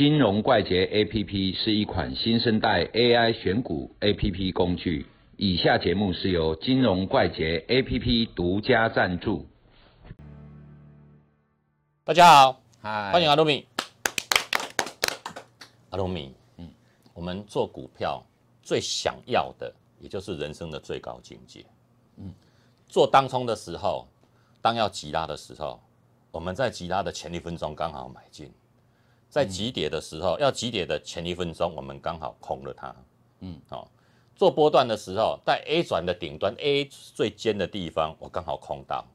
金融怪杰 APP 是一款新生代 AI 选股 APP 工具。以下节目是由金融怪杰 APP 独家赞助。大家好，嗨欢迎阿鲁米。阿鲁米，嗯，我们做股票最想要的，也就是人生的最高境界。嗯，做当冲的时候，当要急拉的时候，我们在急拉的前一分钟刚好买进；在急跌的时候，要急跌的前一分钟，我们刚好空了它。嗯，哦，做波段的时候，在 A 转的顶端 A 最尖的地方，我刚好空到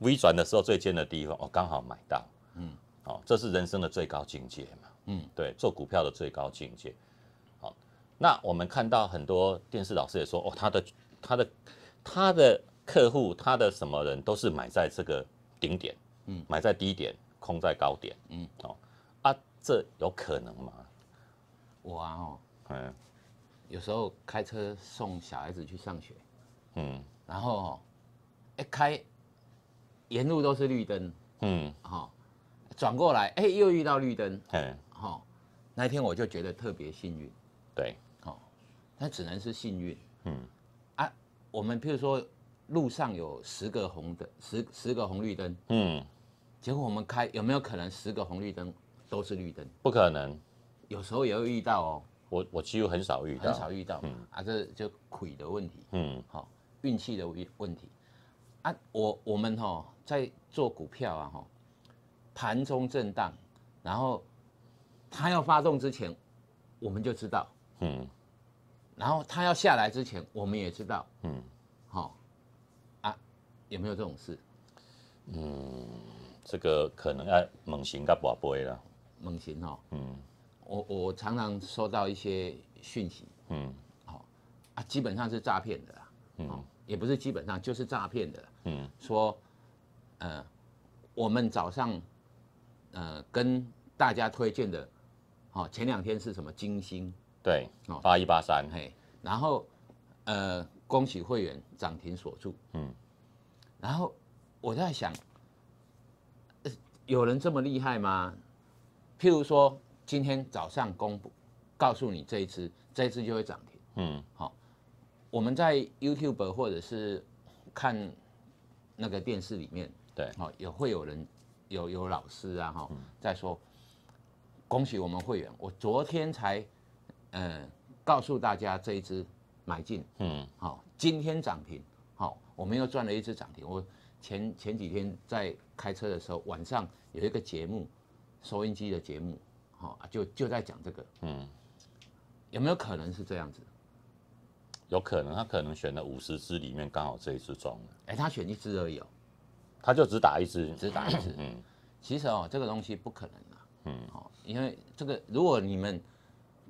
；V 转的时候最尖的地方，我刚好买到。嗯哦，这是人生的最高境界嘛。嗯，对，做股票的最高境界。好，那我们看到很多电视老师也说，哦，他的他的他的客户，他的什么人都是买在这个顶点，嗯，买在低点，空在高点，嗯，哦，啊，这有可能吗？我啊哦，嗯有时候开车送小孩子去上学，嗯。然后哦，一开沿路都是绿灯，嗯，哈、转过来，哎，又遇到绿灯，嗯，哈、那一天我就觉得特别幸运，对，哦，那只能是幸运。嗯。啊。我们譬如说路上有十个红灯，十十个红绿灯，嗯，结果我们开有没有可能十个红绿灯都是绿灯？不可能，有时候也会遇到哦，我我几乎很少遇到，很少遇到。嗯，啊，这就亏的问题，嗯。好、运气的问问题。啊。我我们哈、在做股票啊哈、盘中震荡，然后它要发动之前，我们就知道，嗯。然后它要下来之前，我们也知道，嗯，好、啊，有没有这种事？嗯这个可能要猛行噶宝贝了，猛禽哈，嗯。我我常常收到一些讯息，嗯。好啊，基本上是诈骗的啦，嗯。也不是基本上就是诈骗的，嗯。说，呃，我们早上，呃，跟大家推荐的，哦，前两天是什么金星，对哦，八一八三，嘿，然后，呃，恭喜会员涨停锁住，嗯。然后我在想，呃有人这么厉害吗？譬如说，今天早上公布，告诉你这一只，这一只就会涨停。嗯。好我们在 YouTube 或者是看那个电视里面，对，好、也会有人有有老师啊哈、在说，恭喜我们会员，我昨天才呃告诉大家这一只买进，嗯。好、今天涨停，好、我们又赚了一只涨停。我前前几天在开车的时候，晚上有一个节目，收音机的节目，好、就就在讲这个，嗯，有没有可能是这样子？有可能他可能选了五十只里面刚好这一只中了，哎，他选一只而已哦，他就只打一只，只打一只。嗯。其实哦，这个东西不可能啊，嗯。哦，因为这个如果你们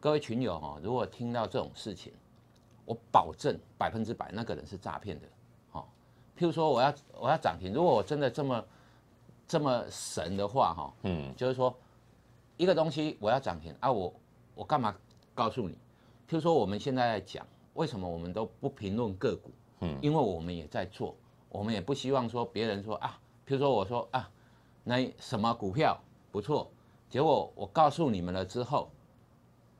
各位群友哦，如果听到这种事情，我保证百分之百那个人是诈骗的，哦，譬如说我要我要涨停，如果我真的这么这么神的话哈、哦，嗯就是说一个东西我要涨停啊，我我干嘛告诉你？譬如说我们现在在讲，为什么我们都不评论个股？嗯因为我们也在做，我们也不希望说别人说啊，譬如说我说啊，那什么股票不错，结果我告诉你们了之后，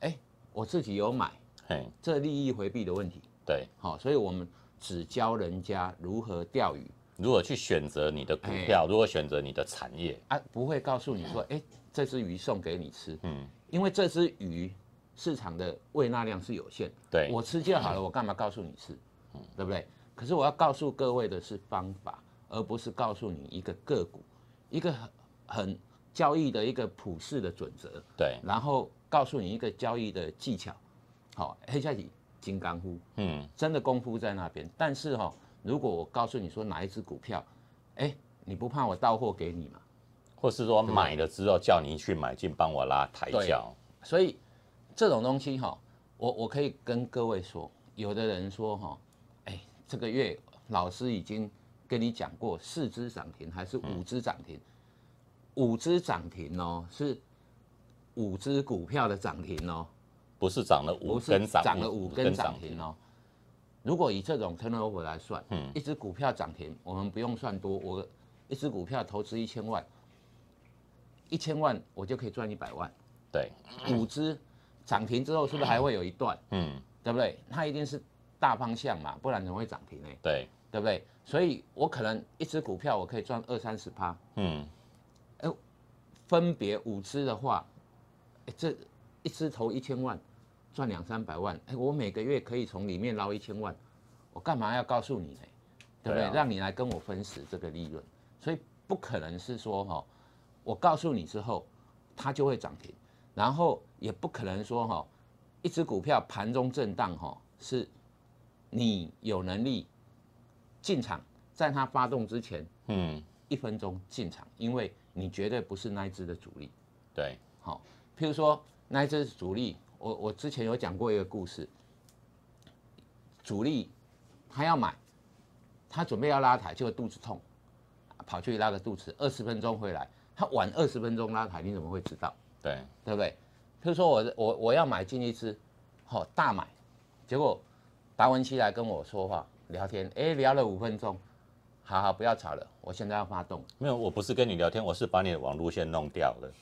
哎，我自己有买，嘿，这利益回避的问题。对，好、所以我们只教人家如何钓鱼如何去选择你的股票，如何选择你的产业，啊，不会告诉你说，哎，这只鱼送给你吃，嗯，因为这只鱼市场的喂纳量是有限，对，我吃就好了，我干嘛告诉你吃，嗯。对不对？可是我要告诉各位的是方法，而不是告诉你一个个股，一个很很交易的一个普世的准则，对，然后告诉你一个交易的技巧。好，黑下底金刚乎，嗯。真的功夫在那边。但是哈、如果我告诉你说哪一只股票，哎，你不怕我到货给你吗？或是说买了之后叫你去买进，帮我拉抬轿，所以这种东西哈、我我可以跟各位说，有的人说哈、哎，这个月老师已经跟你讲过四只涨停还是五只涨停，五只涨停哦，是五只股票的涨停哦，不是涨了五不是根涨，涨了五根涨停哦。如果以这种 turnover 来算，嗯一只股票涨停，我们不用算多，我一只股票投资一千万，一千万我就可以赚一百万，对，五只涨停之后是不是还会有一段，嗯，对不对？它一定是大方向嘛，不然怎么会涨停呢？对，对不对？所以我可能一只股票我可以赚二三十趴，嗯，分别五只的话，诶这一只投一千万，赚两三百万，哎，我每个月可以从里面捞一千万，我干嘛要告诉你呢？对不对？对啊让你来跟我分食这个利润，所以不可能是说哈、我告诉你之后，它就会涨停，然后也不可能说哈、一只股票盘中震荡哈、是你有能力进场，在它发动之前嗯，一分钟进场，因为你绝对不是那一只的主力。对，好、譬如说那一只主力，我我之前有讲过一个故事，主力他要买，他准备要拉抬，结果肚子痛，跑去拉个肚子，二十分钟回来，他晚二十分钟拉抬，你怎么会知道？对，对不对？譬如说我我我要买进一只，好、大买，结果达文西来跟我说话聊天，哎，聊了五分钟，好好不要吵了，我现在要发动没有，我不是跟你聊天，我是把你的网路线弄掉了，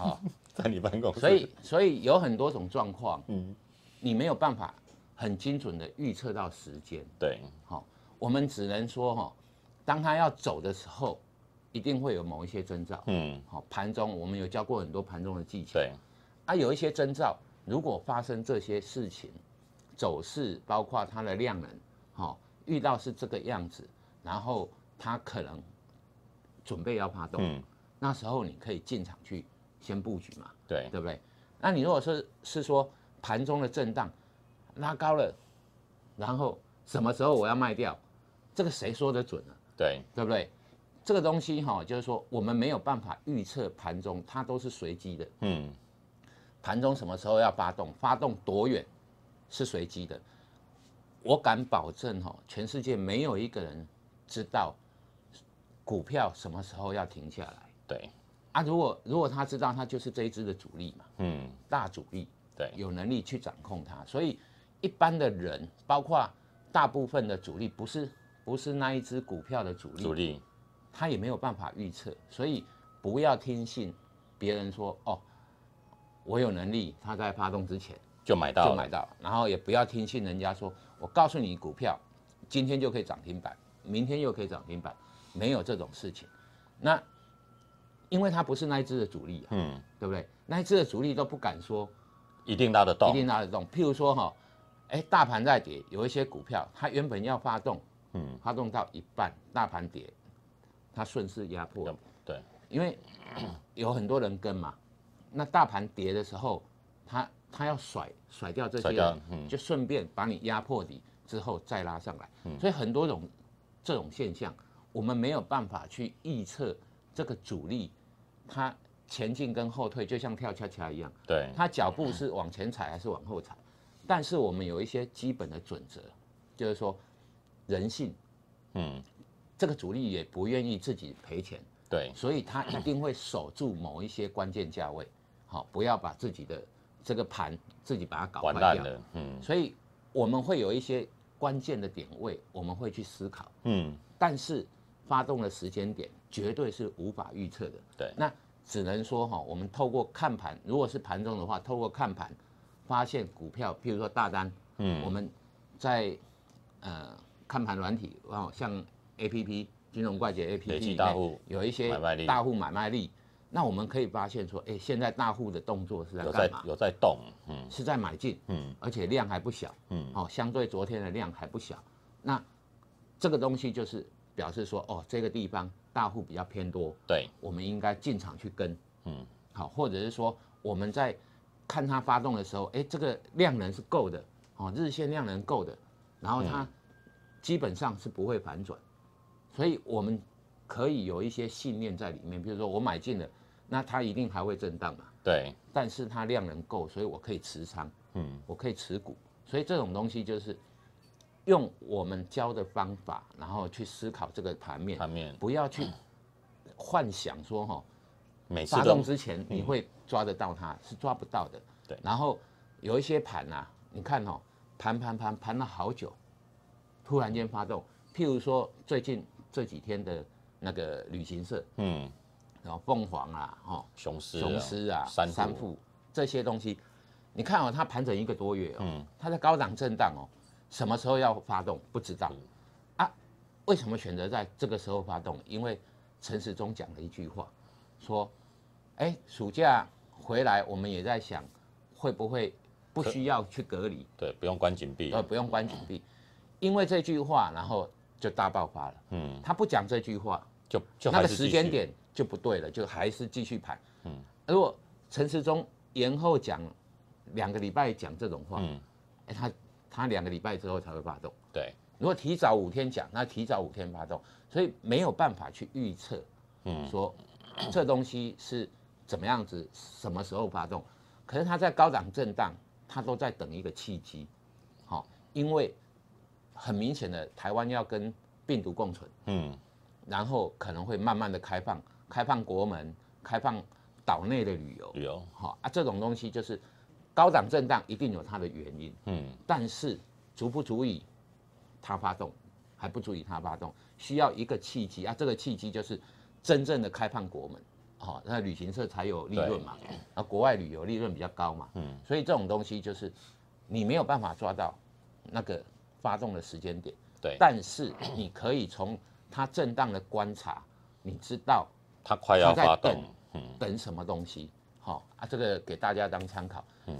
啊。在你办公室。所以，所以有很多种状况，嗯，你没有办法很精准的预测到时间。对，好、我们只能说哈、当他要走的时候，一定会有某一些征兆。嗯，好、盘中我们有教过很多盘中的技巧。对，啊，有一些征兆，如果发生这些事情，走势包括它的量能，好、遇到是这个样子，然后它可能准备要发动，嗯，那时候你可以进场去先布局嘛。对，对不对？那你如果是是说盘中的震荡拉高了，然后什么时候我要卖掉，这个谁说得准呢、对，对不对？这个东西哈、就是说我们没有办法预测盘中，它都是随机的。嗯，盘中什么时候要发动，发动多远是随机的。我敢保证哈、全世界没有一个人知道股票什么时候要停下来对，啊。如果如果他知道，他就是这一支的主力嘛。嗯，大主力，对，有能力去掌控它。所以一般的人，包括大部分的主力，不是不是那一只股票的主力，主力，他也没有办法预测。所以不要听信别人说哦，我有能力，他在发动之前就买到了，就买到，然后也不要听信人家说，我告诉你股票今天就可以涨停板，明天又可以涨停板，没有这种事情。那因为它不是那一只的主力啊，嗯，对不对？那一只的主力都不敢说一定拉得动。一，定拉得动。譬如说哈，哎，大盘在跌，有一些股票它原本要发动，嗯，发动到一半，大盘跌，它顺势压迫，对，因为 有很多人跟嘛，那大盘跌的时候，它它要甩甩掉这些掉人，嗯。就顺便把你压迫底之后再拉上来，嗯。所以很多种这种现象，我们没有办法去预测这个主力它前进跟后退，就像跳恰恰一样。对，他脚步是往前踩还是往后踩，但是我们有一些基本的准则，就是说人性，嗯，这个主力也不愿意自己赔钱，对，所以他一定会守住某一些关键价位，好，不要把自己的这个盘自己把它搞坏掉。完蛋了，嗯。所以我们会有一些关键的点位，我们会去思考，嗯，但是发动的时间点绝对是无法预测的。对。那只能说哈，我们透过看盘，如果是盘中的话，透过看盘发现股票，譬如说大单，嗯。我们在呃看盘软体哦，像 A P P 金融怪杰 A P 累 P 积大户有一些大户买卖力，那我们可以发现说，哎，现在大户的动作是在有在干嘛？有在动，嗯。是在买进，嗯。而且量还不小，嗯，哦，相对昨天的量还不小。那这个东西就是表示说，哦，这个地方大户比较偏多，对，我们应该进场去跟，嗯，好，或者是说我们在看它发动的时候，哎，这个量能是够的，哦，日线量能够的，然后它基本上是不会反转，所以我们可以有一些信念在里面，比如说我买进了，那它一定还会震荡嘛，对，但是它量能够，所以我可以持仓，嗯。我可以持股，所以这种东西就是用我们教的方法，然后去思考这个盘面，盘面。不要去幻想说哈、每次发动之前你会抓得到它，是抓不到的。对。然后有一些盘啊，你看哦，盘盘盘盘了好久，突然间发动。譬如说最近这几天的那个旅行社，嗯，然后凤凰啊，哦，雄狮啊雄狮啊，三三富这些东西，你看哦，它盘整一个多月哦，嗯。它在高档震荡哦，什么时候要发动不知道啊？为什么选择在这个时候发动？因为陈时中讲了一句话，说，哎，暑假回来我们也在想，会不会不需要去隔离，对，不用关紧闭，呃，不用关紧闭，因为这句话，然后就大爆发了。嗯，他不讲这句话，就就那个时间点就不对了，就还是继续排。嗯，如果陈时中延后讲两个礼拜讲这种话，嗯，哎，他他两个礼拜之后才会发动。对，如果提早五天讲，那提早五天发动，所以没有办法去预测，嗯。说这东西是怎么样子，什么时候发动。可是它在高档震荡，它都在等一个契机，好、因为很明显的台湾要跟病毒共存，嗯，然后可能会慢慢的开放，开放国门，开放岛内的旅游，旅游，好、啊，这种东西就是高档震荡一定有它的原因，嗯，但是足不足以它发动，还不足以它发动，需要一个契机啊，这个契机就是真正的开放国门，哦，那旅行社才有利润嘛，啊，国外旅游利润比较高嘛，嗯，所以这种东西就是你没有办法抓到那个发动的时间点，对，但是你可以从它震荡的观察，你知道它快要发动等什么东西，好、啊，这个给大家当参考。嗯，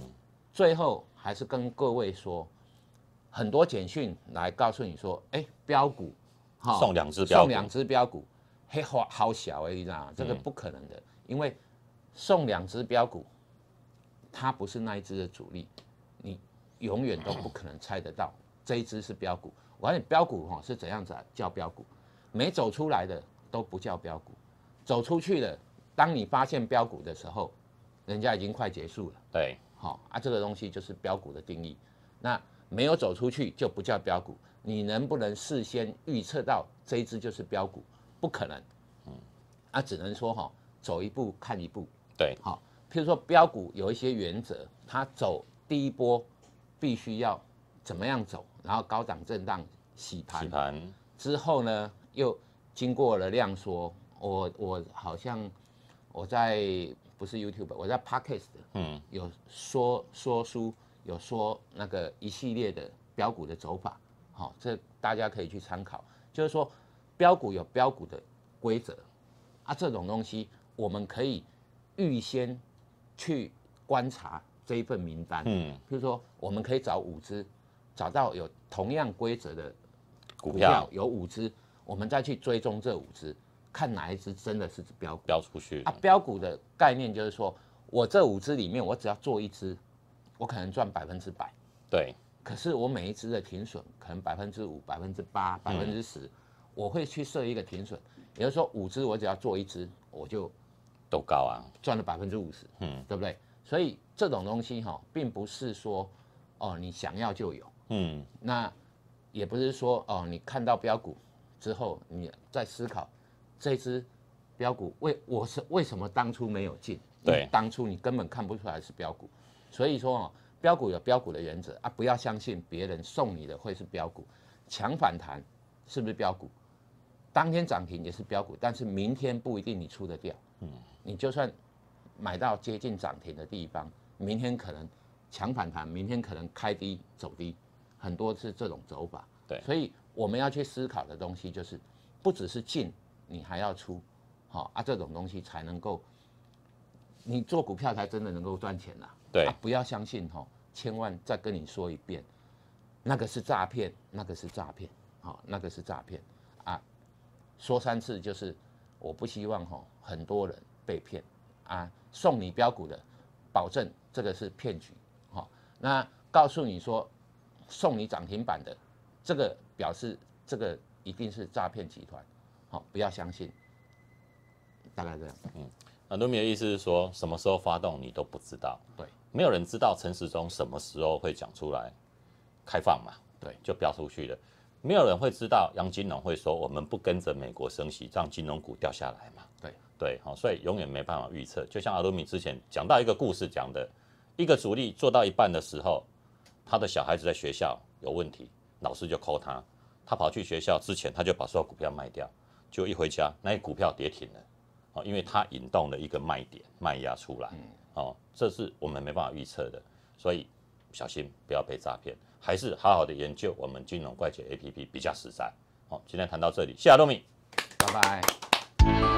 最后还是跟各位说，很多简讯来告诉你说，哎，标股，好送两只标股送两只标股，嘿，好好小哎、你知道吗？这个嗯不可能的，因为送两只标股，它不是那一只的主力，你永远都不可能猜得到这一只是标股。我告诉你，标股哈是怎样子啊？叫标股，没走出来的都不叫标股，走出去的，当你发现标股的时候，人家已经快结束了。对，好、啊，这个东西就是标股的定义。那没有走出去就不叫标股。你能不能事先预测到这一只就是标股？不可能。嗯，啊，只能说哈、走一步看一步。对，好、譬如说标股有一些原则，它走第一波必须要怎么样走，然后高档震荡洗盘，洗盘，之后呢，又经过了量缩，我我好像我在不是 YouTube，我在 Podcast 嗯，有说说书，有说那个一系列的标股的走法，好、这大家可以去参考。就是说标股有标股的规则啊，这种东西我们可以预先去观察这一份名单，嗯，譬如说我们可以找五只，找到有同样规则的股票。有五只，我们再去追踪这五只，看哪一只真的是标股。标出去。啊。，标股的概念就是说，我这五只里面，我只要做一只，我可能赚百分之百。对，可是我每一只的停损可能百分之五、百分之八、百分之十，我会去设一个停损，也就是说五只我只要做一只，我就都高啊，赚了百分之五十，嗯。对不对？所以这种东西哈、并不是说哦你想要就有，嗯，那也不是说哦，你看到标股之后，你再思考这只标股为我是为什么当初没有进？对当初你根本看不出来是标股，所以说哦，标股有标股的原则啊，不要相信别人送你的会是标股，强反弹是不是标股？当天涨停也是标股，但是明天不一定你出得掉。嗯，你就算买到接近涨停的地方，明天可能强反弹，明天可能开低走低，很多是这种走法。对所以我们要去思考的东西就是，不只是进，你还要出，好、啊，这种东西才能够，你做股票才真的能够赚钱啦。对。啊，不要相信哈、千万再跟你说一遍，那个是诈骗，那个是诈骗，好、那个是诈骗。啊，说三次就是我不希望哈、很多人被骗。啊，送你标股的，保证这个是骗局，好、那告诉你说送你涨停板的，这个表示这个一定是诈骗集团，好、不要相信，大概这样，嗯很多米的意思是说，什么时候发动你都不知道，对，没有人知道陈时中什么时候会讲出来开放嘛，对就标出去了。没有人会知道杨金龙会说我们不跟着美国升息，让金融股掉下来嘛。对对，好，所以永远没办法预测。就像阿鲁米之前讲到一个故事讲的，一个主力做到一半的时候，他的小孩子在学校有问题，老师就扣他，他跑去学校之前他就把所有股票卖掉，就一回家那些股票跌停了。哦，因为它引动了一个卖点卖压出来，哦，这是我们没办法预测的，所以小心不要被诈骗，还是好好的研究我们金融怪杰 A P P 比较实在。好，今天谈到这里，谢谢多米，拜拜。